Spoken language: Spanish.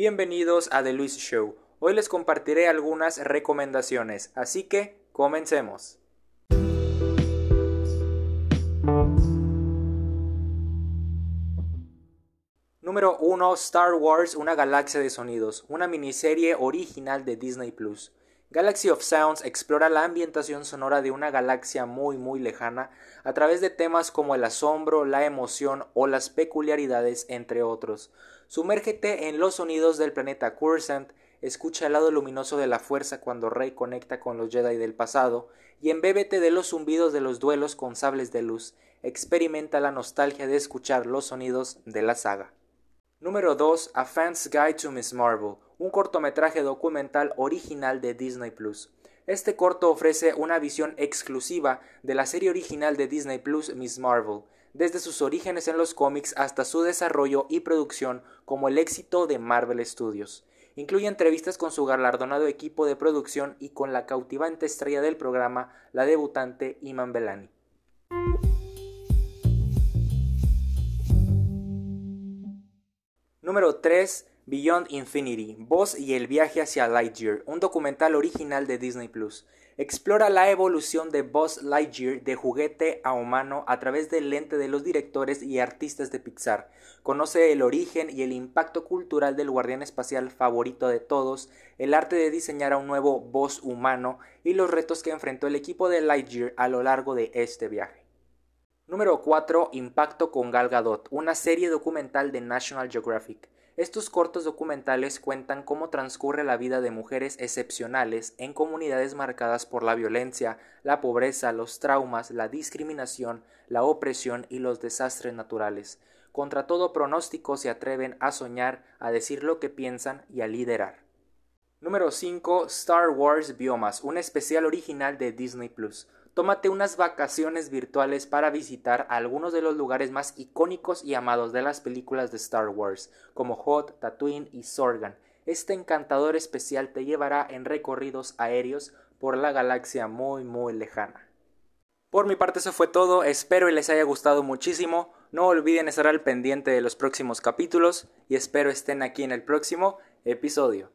Bienvenidos a The Luis Show. Hoy les compartiré algunas recomendaciones, así que comencemos. Número 1 Star Wars Una galaxia de sonidos, una miniserie original de Disney Plus. Galaxy of Sounds explora la ambientación sonora de una galaxia muy muy lejana a través de temas como el asombro, la emoción o las peculiaridades, entre otros. Sumérgete en los sonidos del planeta Coruscant, escucha el lado luminoso de la fuerza cuando Rey conecta con los Jedi del pasado, y embébete de los zumbidos de los duelos con sables de luz. Experimenta la nostalgia de escuchar los sonidos de la saga. Número 2. A Fan's Guide to Miss Marvel, un cortometraje documental original de Disney Plus. Este corto ofrece una visión exclusiva de la serie original de Disney Plus Miss Marvel, desde sus orígenes en los cómics hasta su desarrollo y producción como el éxito de Marvel Studios. Incluye entrevistas con su galardonado equipo de producción y con la cautivante estrella del programa, la debutante Iman Belani. Número 3. Beyond Infinity, Voz y el viaje hacia Lightyear, un documental original de Disney Plus. Explora la evolución de Buzz Lightyear de juguete a humano a través del lente de los directores y artistas de Pixar. Conoce el origen y el impacto cultural del guardián espacial favorito de todos, el arte de diseñar a un nuevo Buzz humano y los retos que enfrentó el equipo de Lightyear a lo largo de este viaje. Número 4. Impacto con Gal Gadot, una serie documental de National Geographic. Estos cortos documentales cuentan cómo transcurre la vida de mujeres excepcionales en comunidades marcadas por la violencia, la pobreza, los traumas, la discriminación, la opresión y los desastres naturales. Contra todo pronóstico se atreven a soñar, a decir lo que piensan y a liderar. Número 5. Star Wars Biomas, un especial original de Disney Plus. Tómate unas vacaciones virtuales para visitar algunos de los lugares más icónicos y amados de las películas de Star Wars, como Hot, Tatooine y Sorgan. Este encantador especial te llevará en recorridos aéreos por la galaxia muy muy lejana. Por mi parte eso fue todo, espero y les haya gustado muchísimo, no olviden estar al pendiente de los próximos capítulos y espero estén aquí en el próximo episodio.